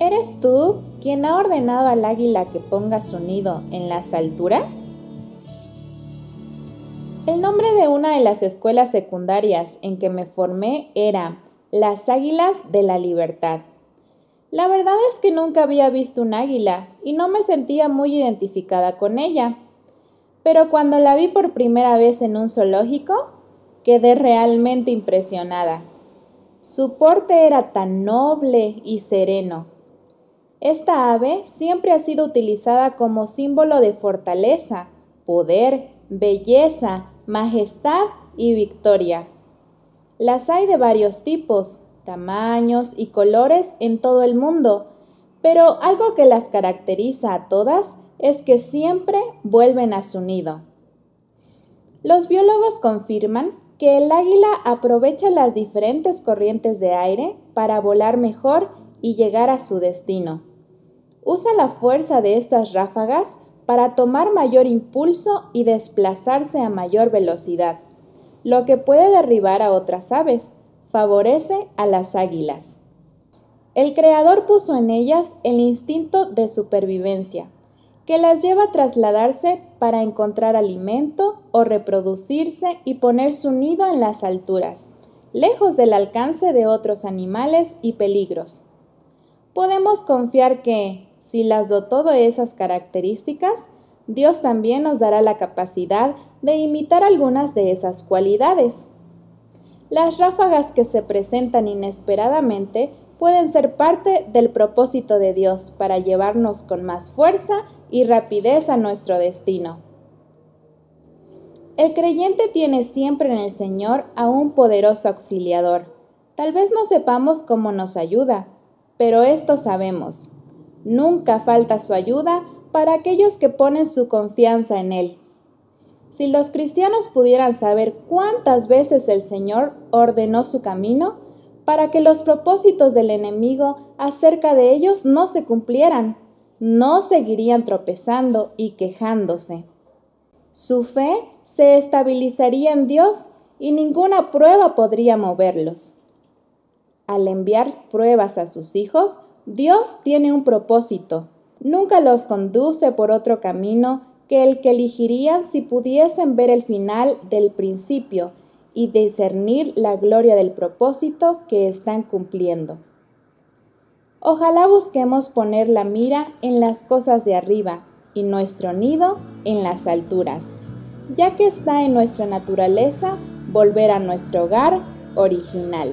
¿Eres tú quien ha ordenado al águila que ponga su nido en las alturas? El nombre de una de las escuelas secundarias en que me formé era Las Águilas de la Libertad. La verdad es que nunca había visto un águila y no me sentía muy identificada con ella. Pero cuando la vi por primera vez en un zoológico, quedé realmente impresionada. Su porte era tan noble y sereno esta ave siempre ha sido utilizada como símbolo de fortaleza, poder, belleza, majestad y victoria. Las hay de varios tipos, tamaños y colores en todo el mundo, pero algo que las caracteriza a todas es que siempre vuelven a su nido. Los biólogos confirman que el águila aprovecha las diferentes corrientes de aire para volar mejor y llegar a su destino usa la fuerza de estas ráfagas para tomar mayor impulso y desplazarse a mayor velocidad, lo que puede derribar a otras aves, favorece a las águilas. El creador puso en ellas el instinto de supervivencia, que las lleva a trasladarse para encontrar alimento o reproducirse y poner su nido en las alturas, lejos del alcance de otros animales y peligros. Podemos confiar que, si las dotó de esas características, Dios también nos dará la capacidad de imitar algunas de esas cualidades. Las ráfagas que se presentan inesperadamente pueden ser parte del propósito de Dios para llevarnos con más fuerza y rapidez a nuestro destino. El creyente tiene siempre en el Señor a un poderoso auxiliador. Tal vez no sepamos cómo nos ayuda, pero esto sabemos. Nunca falta su ayuda para aquellos que ponen su confianza en Él. Si los cristianos pudieran saber cuántas veces el Señor ordenó su camino para que los propósitos del enemigo acerca de ellos no se cumplieran, no seguirían tropezando y quejándose. Su fe se estabilizaría en Dios y ninguna prueba podría moverlos. Al enviar pruebas a sus hijos, Dios tiene un propósito. Nunca los conduce por otro camino que el que elegirían si pudiesen ver el final del principio y discernir la gloria del propósito que están cumpliendo. Ojalá busquemos poner la mira en las cosas de arriba y nuestro nido en las alturas, ya que está en nuestra naturaleza volver a nuestro hogar original.